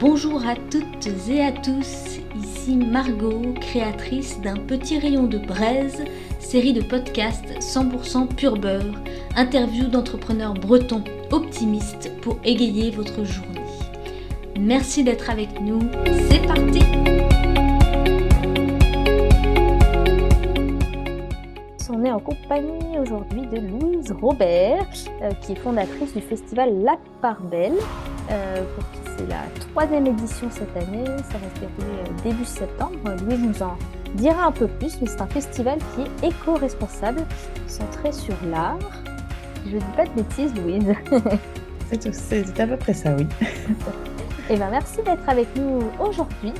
Bonjour à toutes et à tous, ici Margot, créatrice d'un petit rayon de braise, série de podcasts 100% pur beurre, interview d'entrepreneurs bretons optimistes pour égayer votre journée. Merci d'être avec nous, c'est parti On est en compagnie aujourd'hui de Louise Robert, euh, qui est fondatrice du festival La Part Belle, euh, c'est la troisième édition cette année. Ça va se dérouler euh, début septembre. Louise nous en dira un peu plus, mais c'est un festival qui est éco-responsable, centré sur l'art. Je ne dis pas de bêtises, Louise. c'est à peu près ça, oui. Eh bien, merci d'être avec nous aujourd'hui.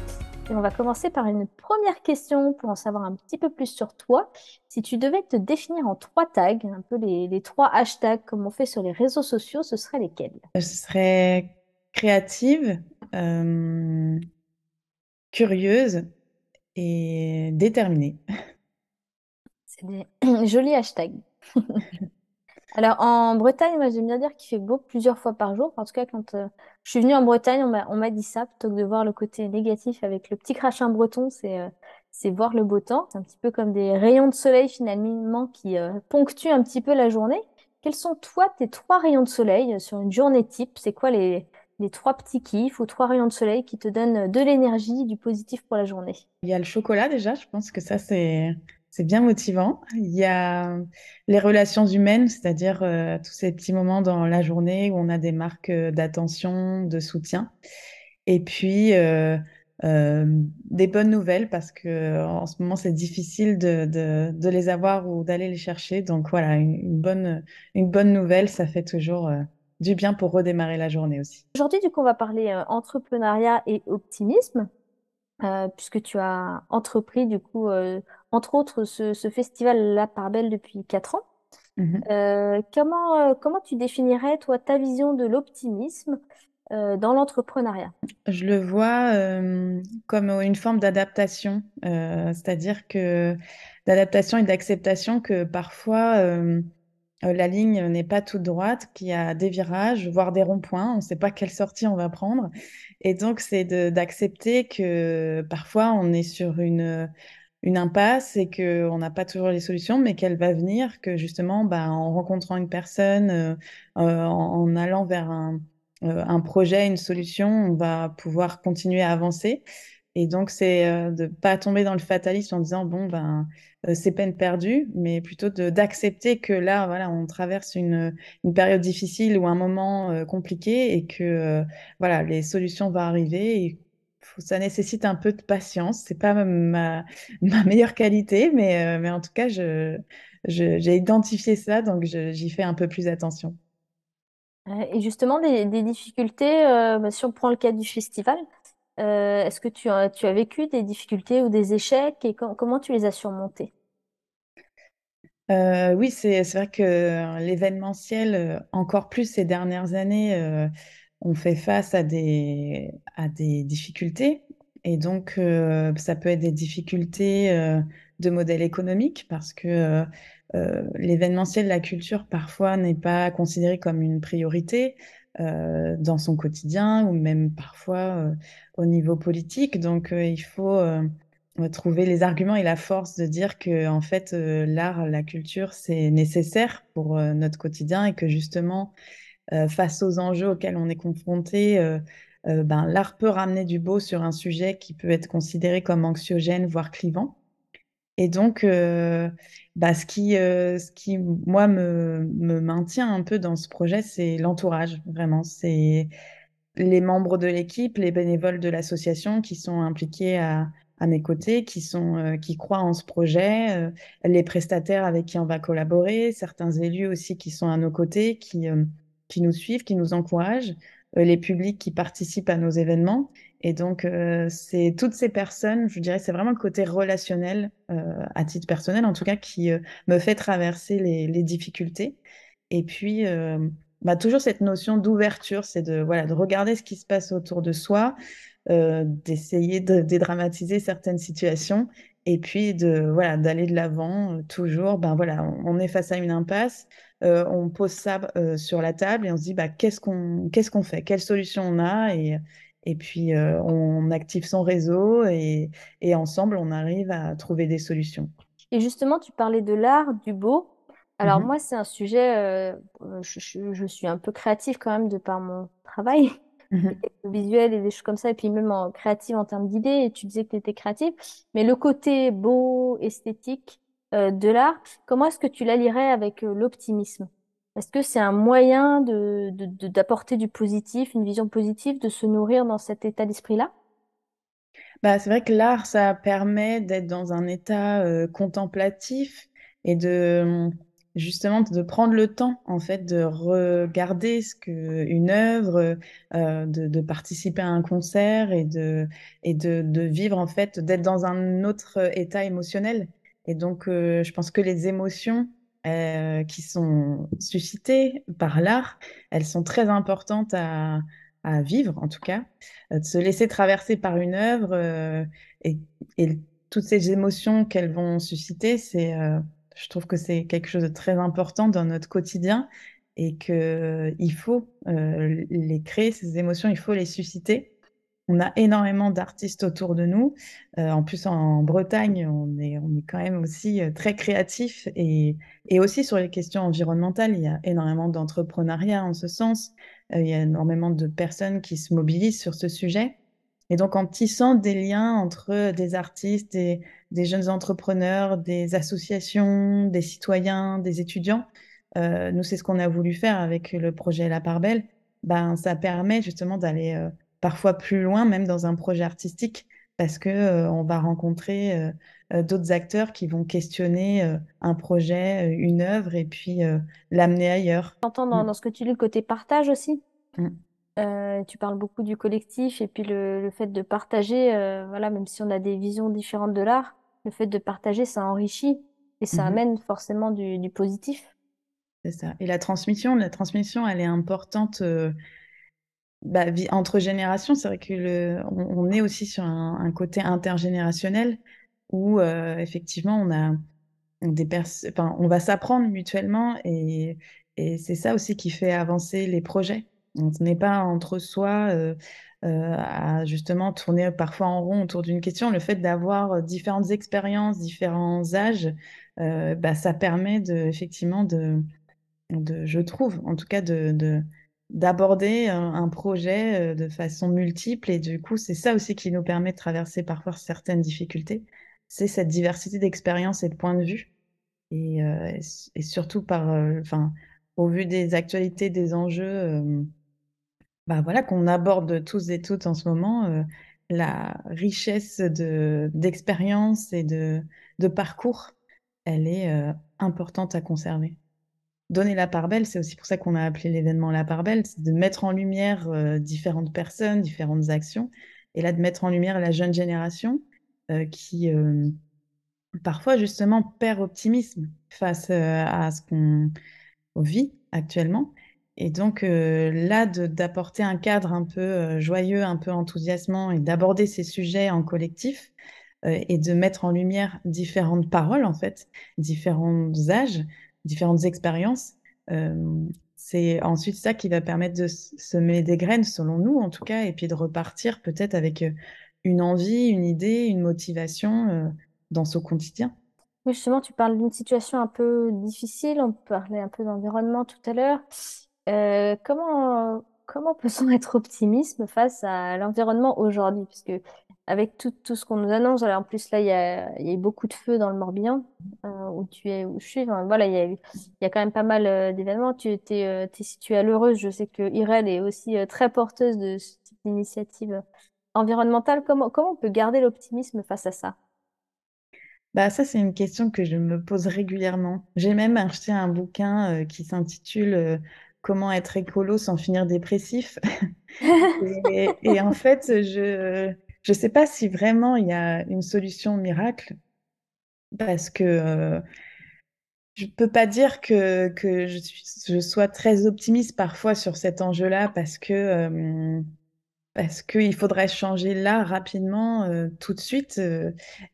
Et on va commencer par une première question pour en savoir un petit peu plus sur toi. Si tu devais te définir en trois tags, un peu les, trois hashtags comme on fait sur les réseaux sociaux, ce seraient lesquels? Ce serait créative, euh, curieuse et déterminée. C'est des jolis hashtags. Alors en Bretagne, moi j'aime bien dire qu'il fait beau plusieurs fois par jour. En tout cas, quand euh, je suis venue en Bretagne, on m'a dit ça plutôt que de voir le côté négatif avec le petit crachin breton, c'est euh, c'est voir le beau temps. C'est un petit peu comme des rayons de soleil finalement qui ponctuent un petit peu la journée. Quels sont toi tes trois rayons de soleil sur une journée type? C'est quoi les, les trois petits kiffs ou trois rayons de soleil qui te donnent de l'énergie, du positif pour la journée Il y a le chocolat déjà, je pense que ça c'est c'est bien motivant. Il y a les relations humaines, c'est-à-dire euh, tous ces petits moments dans la journée où on a des marques euh, d'attention, de soutien. Et puis euh, des bonnes nouvelles parce que en ce moment c'est difficile de, de, les avoir ou d'aller les chercher. Donc voilà, une, bonne, une bonne nouvelle, ça fait toujours du bien pour redémarrer la journée aussi. Aujourd'hui, du coup, on va parler euh, entrepreneuriat et optimisme, euh, puisque tu as entrepris, du coup, euh, entre autres, ce, festival La Part Belle depuis 4 ans. Mmh comment, comment tu définirais, toi, ta vision de l'optimisme dans l'entrepreneuriat? Je le vois comme une forme d'adaptation, c'est-à-dire que d'adaptation et d'acceptation que parfois euh, la ligne n'est pas toute droite, qu'il y a des virages, voire des ronds-points. On ne sait pas quelle sortie on va prendre. Et donc, c'est d'accepter que parfois, on est sur une, impasse et qu'on n'a pas toujours les solutions, mais qu'elle va venir, que justement, bah, en rencontrant une personne, euh, euh, en, allant vers un, projet, une solution, on va pouvoir continuer à avancer. Et donc, c'est de ne pas tomber dans le fatalisme en disant, bon, ben, c'est peine perdue, mais plutôt d'accepter que là, voilà, on traverse une, une période difficile ou un moment compliqué et que, voilà, les solutions vont arriver. Ça nécessite un peu de patience. C'est pas ma, ma meilleure qualité, mais, mais en tout cas, j'ai identifié ça, donc j'y fais un peu plus attention. Et justement, des, des difficultés, bah, si on prend le cas du festival, euh, est-ce que tu as, vécu des difficultés ou des échecs et comment tu les as surmontés? Euh, oui, c'est vrai que l'événementiel, euh, encore plus ces dernières années, on fait face à des, difficultés. Et donc, ça peut être des difficultés de modèle économique parce que l'événementiel, la culture, parfois n'est pas considéré comme une priorité. Euh, dans son quotidien ou même parfois euh, au niveau politique. Donc, euh, il faut trouver les arguments et la force de dire que en fait l'art, la culture, c'est nécessaire pour notre quotidien et que justement face aux enjeux auxquels on est confronté, ben, l'art peut ramener du beau sur un sujet qui peut être considéré comme anxiogène, voire clivant. Et donc, euh, bah, ce qui, euh, ce qui, moi, me, me maintient un peu dans ce projet, c'est l'entourage, vraiment. C'est les membres de l'équipe, les bénévoles de l'association qui sont impliqués à, à mes côtés, qui, sont, euh, qui croient en ce projet, les prestataires avec qui on va collaborer, certains élus aussi qui sont à nos côtés, qui, qui nous suivent, qui nous encouragent, les publics qui participent à nos événements. Et donc, euh, c'est toutes ces personnes, je dirais, c'est vraiment le côté relationnel, euh, à titre personnel en tout cas, qui euh, me fait traverser les, difficultés. Et puis, bah, toujours cette notion d'ouverture, c'est de, voilà, de regarder ce qui se passe autour de soi, d'essayer de dédramatiser certaines situations et puis de d'aller de l'avant toujours ben voilà on, est face à une impasse on pose ça sur la table et on se dit bah qu'est-ce qu'on qu'est-ce qu'on fait? Quelle solution on a? Et, Et puis, euh, on active son réseau et, et ensemble, on arrive à trouver des solutions. Et justement, tu parlais de l'art, du beau. Alors Mhm. moi, c'est un sujet, euh, euh, je, je- je suis un peu créative quand même de par mon travail, le visuel et des choses comme ça, et puis même en créative en termes d'idées, et tu disais que tu étais créative, mais le côté beau, esthétique euh, de l'art, comment est-ce que tu l'allierais avec euh, l'optimisme? Est-ce que c'est un moyen de, d'apporter du positif, une vision positive, de se nourrir dans cet état d'esprit-là? Bah, c'est vrai que l'art, ça permet d'être dans un état euh, contemplatif et de justement de prendre le temps en fait de regarder ce que une œuvre, euh, de, de participer à un concert et de et de, de vivre en fait, d'être dans un autre état émotionnel. Et donc, euh, je pense que les émotions euh, qui sont suscitées par l'art, elles sont très importantes à vivre en tout cas euh, de se laisser traverser par une œuvre et, toutes ces émotions qu'elles vont susciter, c'est, je trouve que c'est quelque chose de très important dans notre quotidien et que il faut les créer, ces émotions, il faut les susciter. On a énormément d'artistes autour de nous. Euh, en plus, en Bretagne, on est, quand même aussi euh, très créatif et, aussi sur les questions environnementales, il y a énormément d'entrepreneuriat en ce sens. Euh, il y a énormément de personnes qui se mobilisent sur ce sujet. Et donc, en tissant des liens entre des artistes, des, jeunes entrepreneurs, des associations, des citoyens, des étudiants, nous, c'est ce qu'on a voulu faire avec le projet La Part Belle. Ben, ça permet justement d'aller parfois plus loin, même dans un projet artistique, parce que euh, on va rencontrer euh, euh, d'autres acteurs qui vont questionner euh, un projet, une œuvre, et puis l'amener ailleurs. J'entends Mm, dans, dans ce que tu dis le côté partage aussi. mm, tu parles beaucoup du collectif et puis le, le fait de partager, voilà, même si on a des visions différentes de l'art, le fait de partager, ça enrichit et ça mhm. amène forcément du, du positif. C'est ça. Et la transmission, la transmission, elle est importante bah, entre générations. C'est vrai que est aussi sur un, côté intergénérationnel où euh, effectivement on a des enfin, on va s'apprendre mutuellement et, c'est ça aussi qui fait avancer les projets. On n'est pas entre soi euh, euh, à justement tourner parfois en rond autour d'une question. Le fait d'avoir différentes expériences, différents âges, bah, ça permet de, effectivement de je trouve, en tout cas, de- d'aborder un, projet euh, de façon multiple. Et du coup, c'est ça aussi qui nous permet de traverser parfois certaines difficultés. C'est cette diversité d'expériences et de points de vue. Et, euh, surtout par, euh, au vu des actualités, des enjeux, bah voilà, qu'on aborde tous et toutes en ce moment, la richesse de, d'expériences et de, de parcours, elle est, importante à conserver donner la part belle, c'est aussi pour ça qu'on a appelé l'événement la part belle, c'est de mettre en lumière euh, différentes personnes, différentes actions, et là de mettre en lumière la jeune génération euh, qui euh, parfois justement perd optimisme face à ce qu'on vit actuellement. Et donc là, d'apporter un cadre un peu joyeux, un peu enthousiasmant et d'aborder ces sujets en collectif et de mettre en lumière différentes paroles, en fait, différents âges, différentes expériences. Euh, c'est ensuite ça qui va permettre de semer des graines, selon nous en tout cas, et puis de repartir peut-être avec euh, une envie, une idée, une motivation euh, dans ce quotidien. Justement, tu parles d'une situation un peu difficile, on parlait un peu d'environnement tout à l'heure. Comment, comment peut-on être optimiste face à l'environnement aujourd'hui? Parce que avec tout, tout ce qu'on nous annonce, alors en plus là, il y a, il y a eu beaucoup de feux dans le Morbihan, euh, où tu es, où je suis. Enfin, voilà, il y a eu, il y a quand même pas mal euh, d'événements. Tu étais, euh, t'es située à l'Heureuse. Je sais que Irène est aussi euh, très porteuse de ce type d'initiative environnementale. Comment, comment on peut garder l'optimisme face à ça? Bah, ça, c'est une question que je me pose régulièrement. J'ai même acheté un bouquin qui s'intitule Comment être écolo sans finir dépressif. Et, et en fait, je je sais pas si vraiment il y a une solution miracle parce que je peux pas dire que, je sois très optimiste parfois sur cet enjeu-là parce qu'il faudrait changer là rapidement, tout de suite,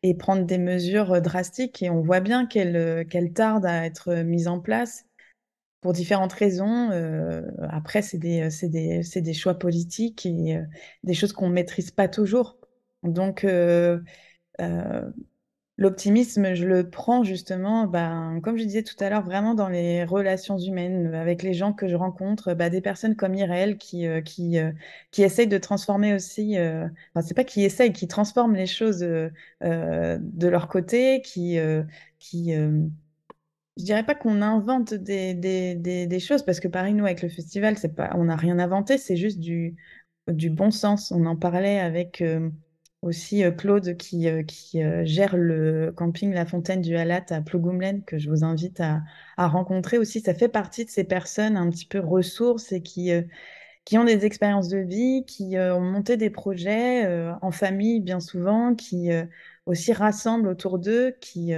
et prendre des mesures drastiques. Et on voit bien qu'elles euh, tardent à être mises en place. Pour différentes raisons. après, c'est des, des, des, choix politiques et des choses qu'on ne maîtrise pas toujours. Donc, L'optimisme, je le prends justement, ben, comme je disais tout à l'heure, vraiment dans les relations humaines, avec les gens que je rencontre, ben, des personnes comme Irèle qui, euh, qui, euh, qui essayent de transformer aussi, euh, enfin, c'est pas qui essayent, qui transforment les choses de leur côté, qui, qui je dirais pas qu'on invente des, choses, parce que pareil, nous, avec le festival, c'est pas, on n'a rien inventé, c'est juste du, bon sens. On en parlait avec aussi euh, Claude qui, euh, euh, gère le camping La Fontaine du Halat à Plogoumlen, que je vous invite à, rencontrer aussi. Ça fait partie de ces personnes un petit peu ressources et qui, qui ont des expériences de vie, qui ont monté des projets en famille bien souvent, qui aussi rassemblent autour d'eux, qui,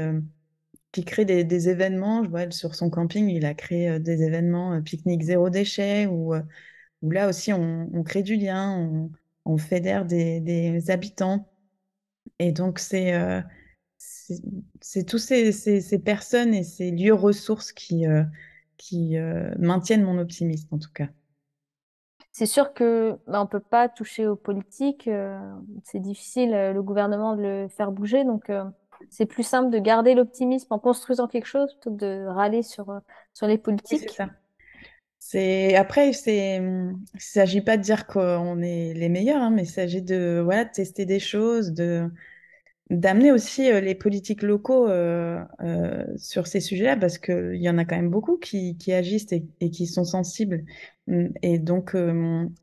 qui créent des, événements. Je vois sur son camping, il a créé des événements pique-nique zéro déchet, où, où là aussi on, crée du lien, on, fédère des, habitants. Et donc, c'est euh, tous ces, ces, personnes et ces lieux ressources qui, euh, qui euh, maintiennent mon optimisme, en tout cas. C'est sûr que bah, on peut pas toucher aux politiques. c'est difficile, le gouvernement, de le faire bouger. Donc, c'est plus simple de garder l'optimisme en construisant quelque chose plutôt que de râler sur, sur les politiques. c'est ça. C'est après, c'est, il s'agit pas de dire qu'on est les meilleurs, hein, mais il s'agit de voilà tester des choses, de d'amener aussi euh, les politiques locaux euh, euh, sur ces sujets-là, parce qu'il y en a quand même beaucoup qui, qui agissent et, qui sont sensibles. Hum, et donc,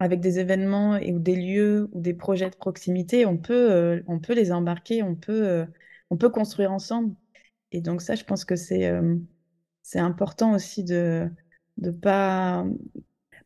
avec des événements et, ou des lieux ou des projets de proximité, on peut, on peut les embarquer, on peut, on peut construire ensemble. Et donc ça, je pense que c'est important aussi de de pas,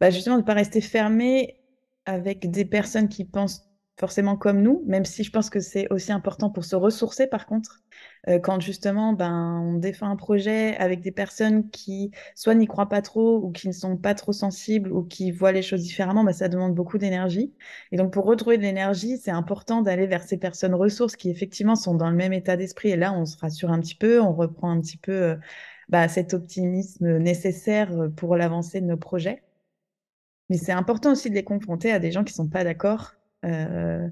bah, justement, de pas rester fermé avec des personnes qui pensent forcément comme nous, même si je pense que c'est aussi important pour se ressourcer par contre, euh, quand justement ben, on défend un projet avec des personnes qui soit n'y croient pas trop ou qui ne sont pas trop sensibles ou qui voient les choses différemment, ben, ça demande beaucoup d'énergie. Et donc pour retrouver de l'énergie, c'est important d'aller vers ces personnes ressources qui effectivement sont dans le même état d'esprit. Et là, on se rassure un petit peu, on reprend un petit peu euh, bah, cet optimisme nécessaire euh, pour l'avancée de nos projets. Mais c'est important aussi de les confronter à des gens qui ne sont pas d'accord. Euh,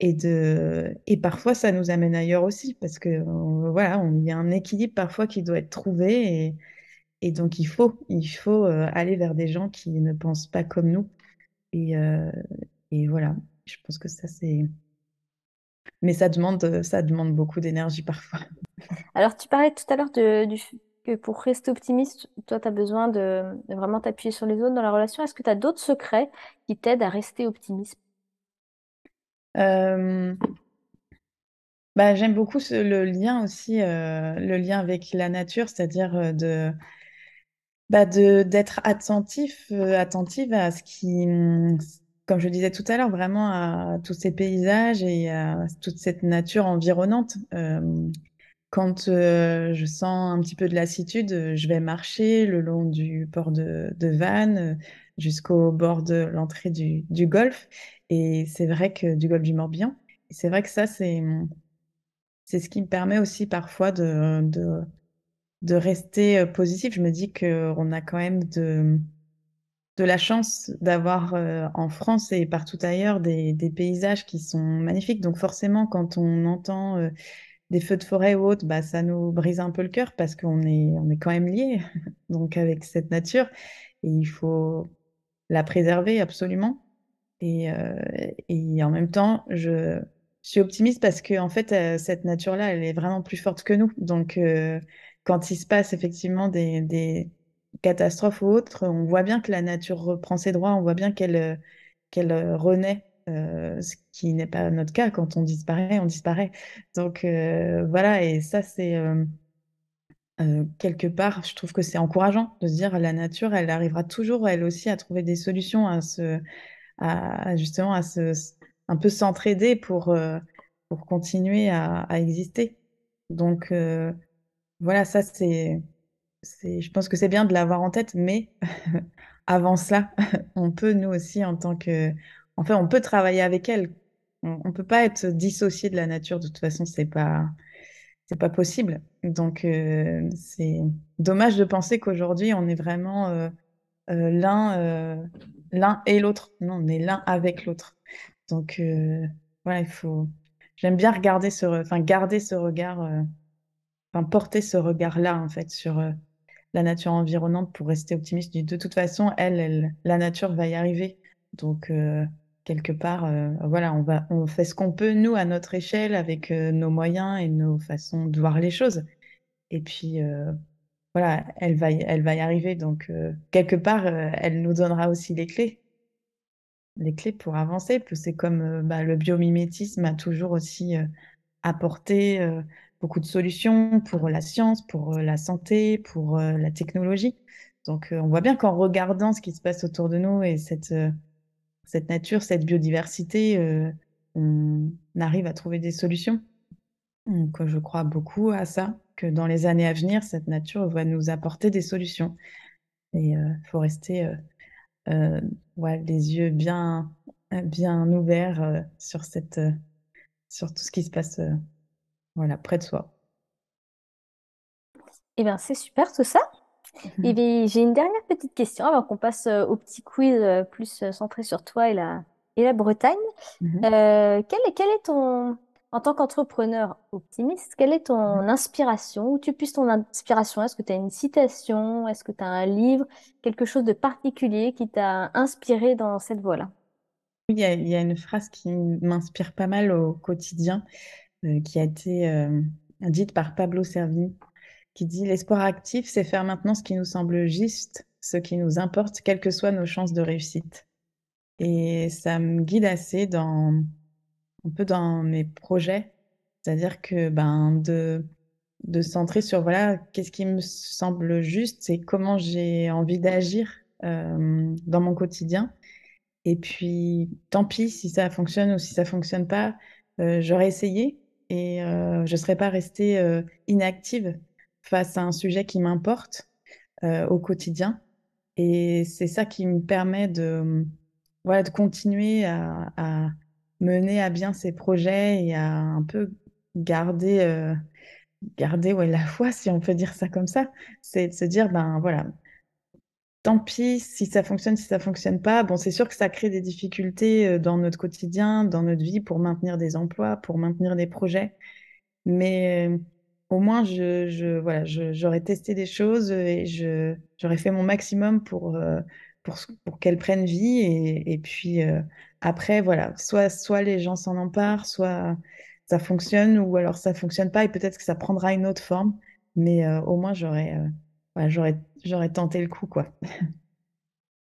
et, de... et parfois, ça nous amène ailleurs aussi, parce que voilà, il y a un équilibre parfois qui doit être trouvé. Et, donc, il faut, il faut euh, aller vers des gens qui ne pensent pas comme nous. Et, et voilà, je pense que ça, c'est. Mais ça demande, ça demande beaucoup d'énergie parfois. Alors, tu parlais tout à l'heure du, que pour rester optimiste, toi, tu as besoin de, vraiment t'appuyer sur les autres dans la relation. Est-ce que tu as d'autres secrets qui t'aident à rester optimiste? Bah, J'aime beaucoup le lien aussi, le lien avec la nature, c'est-à-dire de, bah, de, d'être attentif, attentive à ce qui, comme je disais tout à l'heure, vraiment à tous ces paysages et à toute cette nature environnante. Quand je sens un petit peu de lassitude, je vais marcher le long du port de, Vannes euh, jusqu'au bord de l'entrée du, golfe. Et c'est vrai que du golfe du Morbihan. C'est vrai que ça, c'est c'est ce qui me permet aussi parfois de, de, rester positif. Je me dis qu'on a quand même de, de la chance d'avoir en France et partout ailleurs des, des, paysages qui sont magnifiques. Donc forcément, quand on entend des feux de forêt ou autres, bah, ça nous brise un peu le cœur parce qu'on est, on est quand même liés donc avec cette nature et il faut la préserver absolument. Et, euh, et en même temps, je, suis optimiste parce que en fait, euh, cette nature-là, elle est vraiment plus forte que nous. Donc, euh, quand il se passe effectivement des, des, catastrophes ou autres, on voit bien que la nature reprend ses droits, on voit bien qu'elle qu'elle renaît ce qui n'est pas notre cas. Quand on disparaît, on disparaît. Donc voilà, et ça, c'est quelque part, je trouve que c'est encourageant de se dire la nature, elle arrivera toujours, elle aussi, à trouver des solutions, à se, à, justement, à se, un peu s'entraider pour, pour continuer à, exister. Donc voilà, ça, c'est, je pense que c'est bien de l'avoir en tête, mais avant cela, on peut, nous aussi, en tant que en fait, on peut travailler avec elle. On ne peut pas être dissocié de la nature. De toute façon, c'est pas. C'est pas possible. Donc, euh, c'est dommage de penser qu'aujourd'hui, on est vraiment euh, euh, l'un l'un et l'autre. Non, on est l'un avec l'autre. Donc, voilà, il faut. J'aime bien regarder ce, enfin, garder ce regard, enfin, porter ce regard-là, en fait, sur la nature environnante pour rester optimiste. De toute façon, elle, elle, la nature va y arriver. Donc, quelque part, euh, voilà, on va, on fait ce qu'on peut, nous, à notre échelle, avec euh, nos moyens et nos façons de voir les choses. Et puis, euh, voilà, elle va y, elle va y arriver. Donc, quelque part, elle nous donnera aussi les clés, les clés pour avancer. C'est comme bah, le biomimétisme a toujours aussi apporté beaucoup de solutions pour la science, pour la santé, pour la technologie. Donc, on voit bien qu'en regardant ce qui se passe autour de nous et cette, cette nature, cette biodiversité, euh, on arrive à trouver des solutions. Donc, euh, je crois beaucoup à ça, que dans les années à venir, cette nature va nous apporter des solutions. Et il faut rester euh, euh, les yeux bien, euh, bien ouverts euh, sur cette, euh, sur tout ce qui se passe euh, voilà, près de soi. Eh bien, c'est super tout ça. Et bien, j'ai une dernière petite question avant qu'on passe euh, au petit quiz euh, plus euh, centré sur toi et la, et la Bretagne. Mhm. Euh, quel est, quel est ton, en tant qu'entrepreneur optimiste, quelle est ton inspiration? Où tu puisses ton inspiration? Est-ce que tu as une citation? Est-ce que tu as un livre? Quelque chose de particulier qui t'a inspiré dans cette voie-là? Il y a, il y a une phrase qui m'inspire pas mal au quotidien, euh, qui a été euh, dite par Pablo Servini, qui dit L'espoir actif, c'est faire maintenant ce qui nous semble juste, ce qui nous importe, quelles que soient nos chances de réussite. Et ça me guide assez dans un peu dans mes projets, c'est-à-dire que ben de de centrer sur voilà qu'est-ce qui me semble juste, c'est comment j'ai envie d'agir euh, dans mon quotidien. Et puis tant pis si ça fonctionne ou si ça fonctionne pas, euh, j'aurais essayé et euh, je serais pas restée euh, inactive face à un sujet qui m'importe euh, au quotidien. Et c'est ça qui me permet de, voilà, de continuer à, mener à bien ces projets et à un peu garder, euh, garder ouais, la foi, si on peut dire ça comme ça. C'est de se dire, ben voilà, tant pis si ça fonctionne, si ça fonctionne pas. Bon, c'est sûr que ça crée des difficultés euh, dans notre quotidien, dans notre vie pour maintenir des emplois, pour maintenir des projets. Mais au moins, je, je, voilà, j'aurais testé des choses et je, j'aurais fait mon maximum pour, euh, pour, pour qu'elles prennent vie. Et, et puis euh, après, voilà, soit, soit les gens s'en emparent, soit ça fonctionne, ou alors ça fonctionne pas et peut-être que ça prendra une autre forme. Mais euh, au moins, j'aurais euh, voilà, j'aurais, j'aurais tenté le coup, quoi.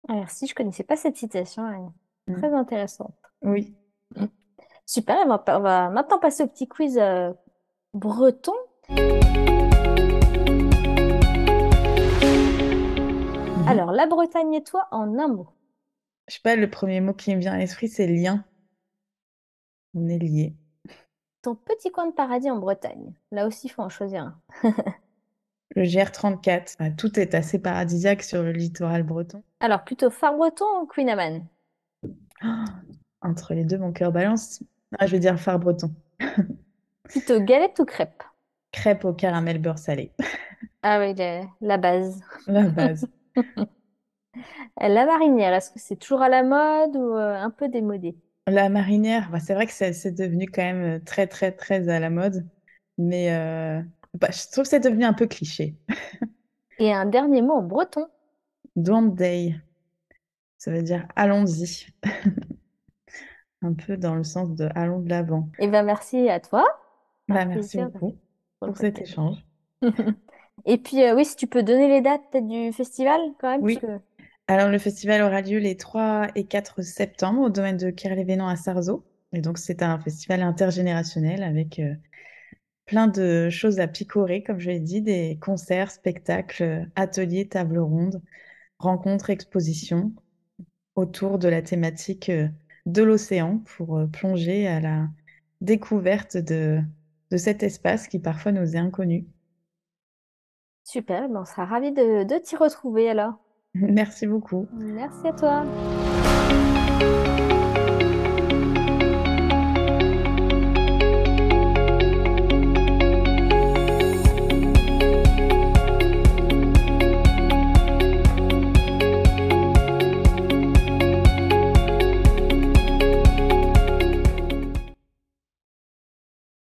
Ah, Merci, je connaissais pas cette citation, elle est Mm. très intéressante. Oui. Super, on va, on va maintenant passer au petit quiz breton. Mhm. Alors, la Bretagne et toi en un mot. Je sais pas, le premier mot qui me vient à l'esprit, c'est lien. On est liés. Ton petit coin de paradis en Bretagne. Là aussi, il faut en choisir un. Le GR34, bah, tout est assez paradisiaque sur le littoral breton. Alors, plutôt phare breton ou Queen Amman? Ah, entre les deux, mon cœur balance. Ah, je vais dire phare breton. Plutôt galette ou crêpe? Crêpe au caramel beurre salé. Ah oui, la, la base. La base. La marinière, est-ce que c'est toujours à la mode ou euh, un peu démodé? La marinière, bah, c'est vrai que c'est devenu quand même euh, très, très, très à la mode. Mais euh, bah, je trouve que c'est devenu un peu cliché. Et un dernier mot en breton. Day. Ça veut dire allons-y. Un peu dans le sens de allons de l'avant. Eh bien, merci à toi. Bah, merci plaisir beaucoup pour cet échange. Et puis, euh, oui, si tu peux donner les dates peut-être du festival quand même, Oui. parce que Alors, le festival aura lieu les 3 et 4 septembre au domaine de Kerlévénan à Sarzeau. Et donc, c'est un festival intergénérationnel avec euh, plein de choses à picorer, comme je l'ai dit, des concerts, spectacles, ateliers, tables rondes, rencontres, expositions autour de la thématique euh, de l'océan pour euh, plonger à la découverte de, de cet espace qui parfois nous est inconnu. super, ben, on sera ravis de, de t'y retrouver alors. Merci beaucoup. Merci à toi.